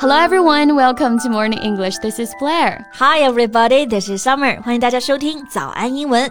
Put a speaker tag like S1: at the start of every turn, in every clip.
S1: Hello everyone, welcome to Morning English. This is Blair.
S2: Hi everybody, this is Summer. 欢迎大家收听早安英文。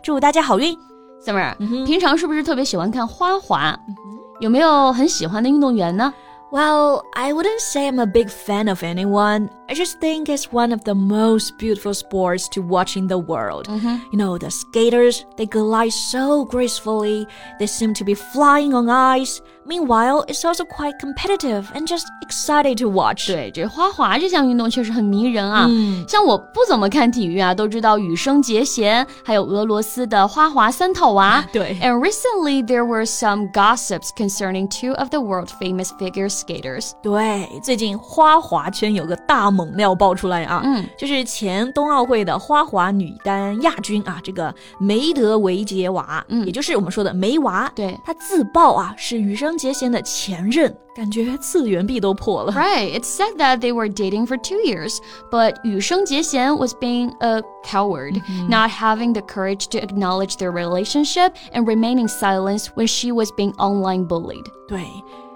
S2: 祝大家好运
S1: ，Summer，、嗯、平常是不是特别喜欢看花滑？有没有很喜欢的运动员呢
S2: ？Well, I wouldn't say I'm a big fan of anyone. I just think it's one of the most beautiful sports to watch in the world.
S1: Mm-hmm.
S2: You know, the skaters, they glide so gracefully. They seem to be flying on ice. Meanwhile, it's also quite competitive and just exciting to watch.
S1: 对，这花滑这项运动确实很迷人啊。
S2: 嗯，
S1: 像我不怎么看体育啊，都知道羽生结弦，还有俄罗斯的花滑三套娃。
S2: 对。
S1: And recently there were some gossips concerning two of the world famous figure skaters.
S2: 对，最近花滑圈有个大 猛料爆出来啊，
S1: 嗯，
S2: 就是前冬奥会的花滑女单亚军啊，这个梅德韦杰娃，
S1: 嗯
S2: 也就是我们说的梅娃，
S1: 对
S2: 她自曝啊是羽生结弦的前任，感觉次元壁都破了。
S1: Right, it's said that they were dating for two years, but 羽生结弦 was being a coward, not having the courage to acknowledge their relationship and remaining silent when she was being online bullied.
S2: 对。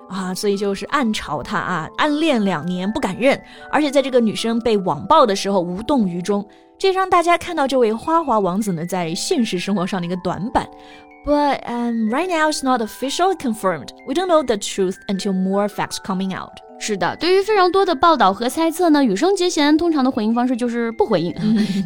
S2: 啊，所以就是暗嘲他啊，暗恋两年不敢认，而且在这个女生被网暴的时候无动于衷，这让大家看到这位花滑王子呢在现实生活上的一个短板。But um, right now it's not officially confirmed. We don't know the truth until more facts coming out.
S1: 是的，对于非常多的报道和猜测呢，羽生结弦通常的回应方式就是不回应，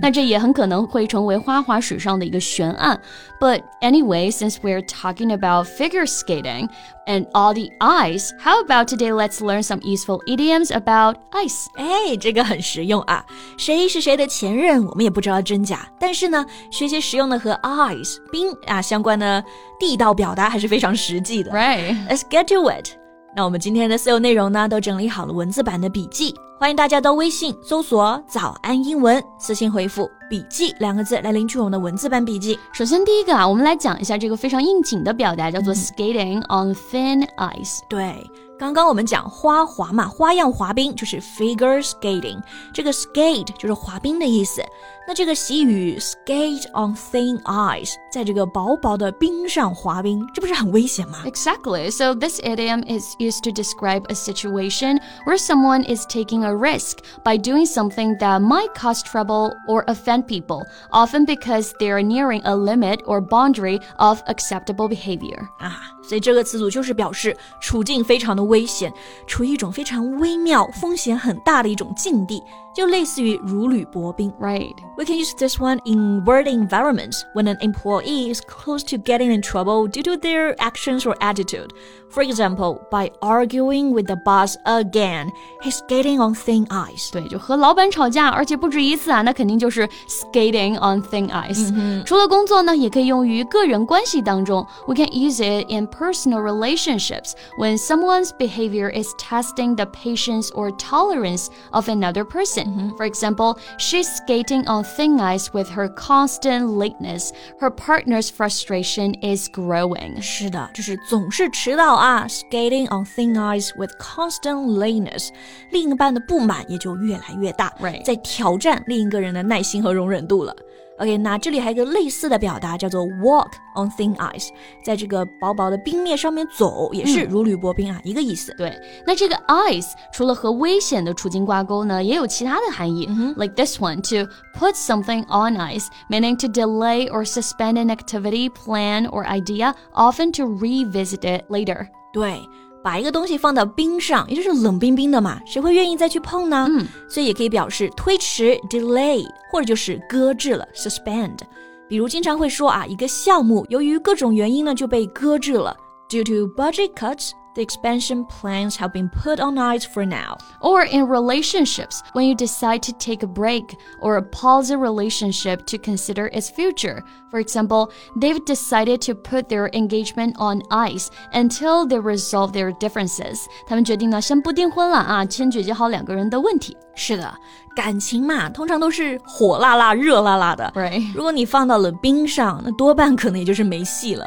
S1: 那这也很可能会成为花滑史上的一个悬案。But anyway, since we're talking about figure skating and all the ice, how about today let's learn some useful idioms about ice?
S2: 哎，这个很实用啊！谁是谁的前任，我们也不知道真假。但是呢，学习实用的和 ice 冰啊相关的地道表达还是非常实际的。
S1: Right.
S2: Let's get to it. 那我们今天的所有内容呢，都整理好了文字版的笔记，欢迎大家到微信搜索“早安英文”，私信回复“笔记”两个字来领取我们的文字版笔记。
S1: 首先第一个啊，我们来讲一下这个非常应景的表达，叫做 skating on thin ice。
S2: 对，刚刚我们讲花滑嘛，花样滑冰就是 figure skating，这个 skate 就是滑冰的意思。那这个习语 skate on thin ice，在这个薄薄的冰上滑冰，这不是很危险吗？
S1: Exactly. So this idiom is used to describe a situation where someone is taking a risk by doing something that might cause trouble or offend people, often because they are nearing a limit or boundary of acceptable behavior.
S2: 啊，所以这个词组就是表示处境非常的危险，处于一种非常微妙、风险很大的一种境地，就类似于如履薄冰。
S1: Right.
S2: We can use this one in work environments when an employee is close to getting in trouble due to their actions or attitude. For example, by arguing with the boss again, he's skating on thin ice.
S1: 对，就和老板吵架，而且不止一次啊，那肯定就是 skating on thin ice。除了工作呢，也可以用于个人关系当中。We can use it in personal relationships when someone's behavior is testing the patience or tolerance of another person. For example, she's skating on thin ice with her constant lateness. Her partner's frustration is growing.
S2: 是的，就是总是迟到啊，skating on thin ice with constant lateness，另一半的不满也就越来越大
S1: Right
S2: 在挑战另一个人的耐心和容忍度了。 OK，那这里还有一个类似的表达叫做 walk on thin ice，在这个薄薄的冰面上面走，也是如履薄冰啊，一个意思。
S1: 对，那这个 ice 除了和危险的处境挂钩呢，也有其他的含义。Like this one, to put something on ice, meaning to delay or suspend an activity, plan, or idea, often to revisit it later.
S2: 对， 把一个东西放到冰上，也就是冷冰冰的嘛，谁会愿意再去碰呢？
S1: 嗯，
S2: 所以也可以表示推迟 （delay） 或者就是搁置了 （suspend）。比如经常会说啊，一个项目由于各种原因呢就被搁置了，due to budget cuts。The expansion plans have been put on ice for now.
S1: Or in relationships, when you decide to take a break or pause a relationship to consider its future. For example, they've decided to put their engagement on ice until they resolve their differences. 他们决定呢，先不订婚了啊，先解决好两个人的问题。
S2: 是的，感情嘛，通常都是火辣辣、热辣辣的。
S1: Right.
S2: 如果你放到了冰上，那多半可能也就是没戏了。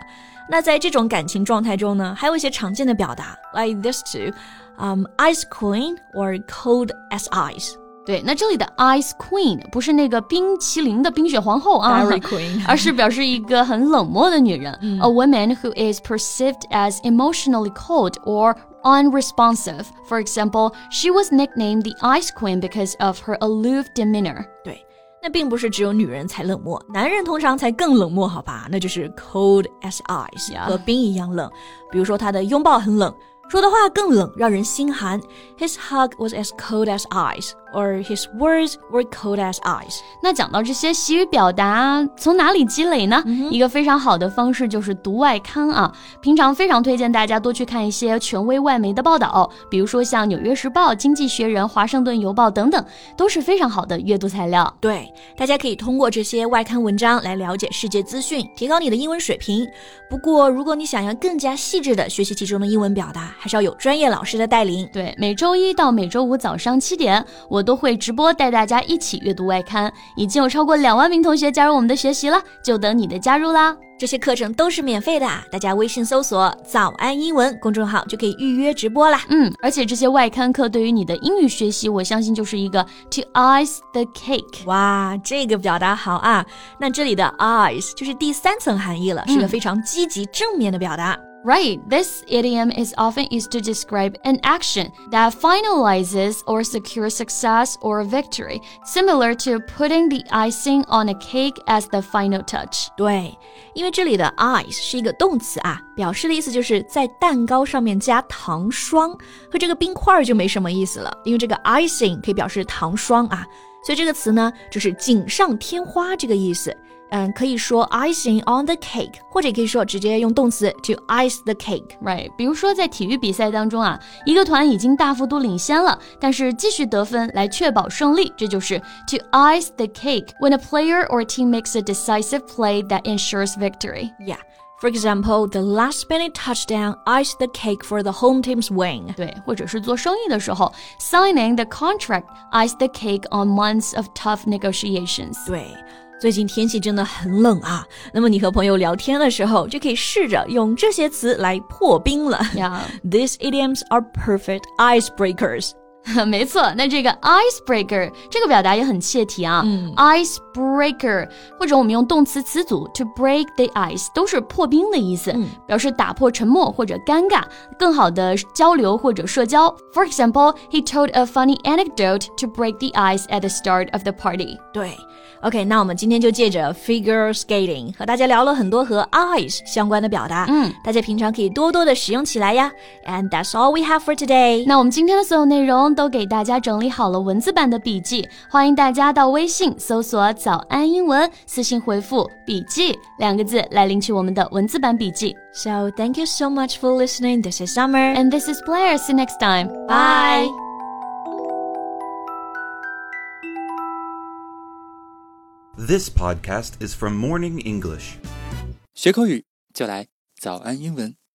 S2: 那在这种感情状态中呢，还有一些常见的表达，like this two，嗯、um,，ice queen or cold as ice。
S1: 对，那这里的 ice queen 不是那个冰淇淋的冰雪皇后啊
S2: Dairy queen
S1: 而是表示一个很冷漠的女人、a woman who is perceived as emotionally cold or unresponsive. For example, she was nicknamed the ice queen because of her aloof demeanor.
S2: 对， 那并不是只有女人才冷漠，男人通常才更冷漠，好吧？那就是 cold as ice，、和冰一样冷。比如说他的拥抱很冷，说的话更冷，让人心寒。His hug was as cold as ice, or his words were cold as ice.
S1: 那讲到这些习语表达，从哪里积累呢？一个非常好的方式就是读外刊啊。平常非常推荐大家多去看一些权威外媒的报道，比如说像《纽约时报》《经济学人》《华盛顿邮报》等等，都是非常好的阅读材料。
S2: 对，大家可以通过这些外刊文章来了解世界资讯，提高你的英文水平。不过，如果你想要更加细致的学习其中的英文表达，还是要有专业老师的带领。
S1: 对，每周一到每周五早上七点，我都会直播带大家一起阅读外刊。已经有超过两万名同学加入我们的学习了，就等你的加入啦！
S2: 这些课程都是免费的，大家微信搜索“早安英文”公众号就可以预约直播啦。
S1: 嗯，而且这些外刊课对于你的英语学习，我相信就是一个 to ice the cake。
S2: 哇，这个表达好啊！那这里的 ice 就是第三层含义了，是个非常积极正面的表达。
S1: Right, this idiom is often used to describe an action that finalizes or secures success or victory, similar to putting the icing on a cake as the final touch.
S2: 对，因为这里的 ice 是一个动词啊，表示的意思就是在蛋糕上面加糖霜，和这个冰块儿就没什么意思了。因为这个 icing 可以表示糖霜啊，所以这个词呢就是锦上添花这个意思。 嗯，可以说 icing on the cake，或者可以说直接用动词 to ice the cake。
S1: Right，比如说在体育比赛当中啊，一个团已经大幅度领先了，但是继续得分来确保胜利，这就是 to ice the cake when a player or team makes a decisive play that ensures victory.
S2: Yeah. For example, the last minute touchdown iced the cake for the home team's win.
S1: 对，或者是做生意的时候，signing the contract iced the cake on months of tough negotiations。
S2: 对， 最近天气真的很冷啊。那么你和朋友聊天的时候，就可以试着用这些词来破冰了。
S1: 呀
S2: These idioms are perfect icebreakers.
S1: 没错，那这个 icebreaker 这个表达也很切题啊。嗯 icebreaker 或者我们用动词词组 to break the ice 都是破冰的意思，表示打破沉默或者尴尬，更好的交流或者社交。For example, he told a funny anecdote to break the ice at the start of the party.
S2: 对，OK，那我们今天就借着 figure skating 和大家聊了很多和 ice 相关的表达，
S1: 嗯，
S2: 大家平常可以多多的使用起来呀。And that's all we have for today.
S1: 那我们今天的所有内容都给大家整理好了文字版的笔记，欢迎大家到微信搜索“早安英文”，私信回复“笔记”两个字来领取我们的文字版笔记。
S2: So thank you so much for listening. This is Summer.
S1: And this is Blair. See you next time.
S2: Bye.
S3: This podcast is from Morning English.
S4: 学口语就来早安英文。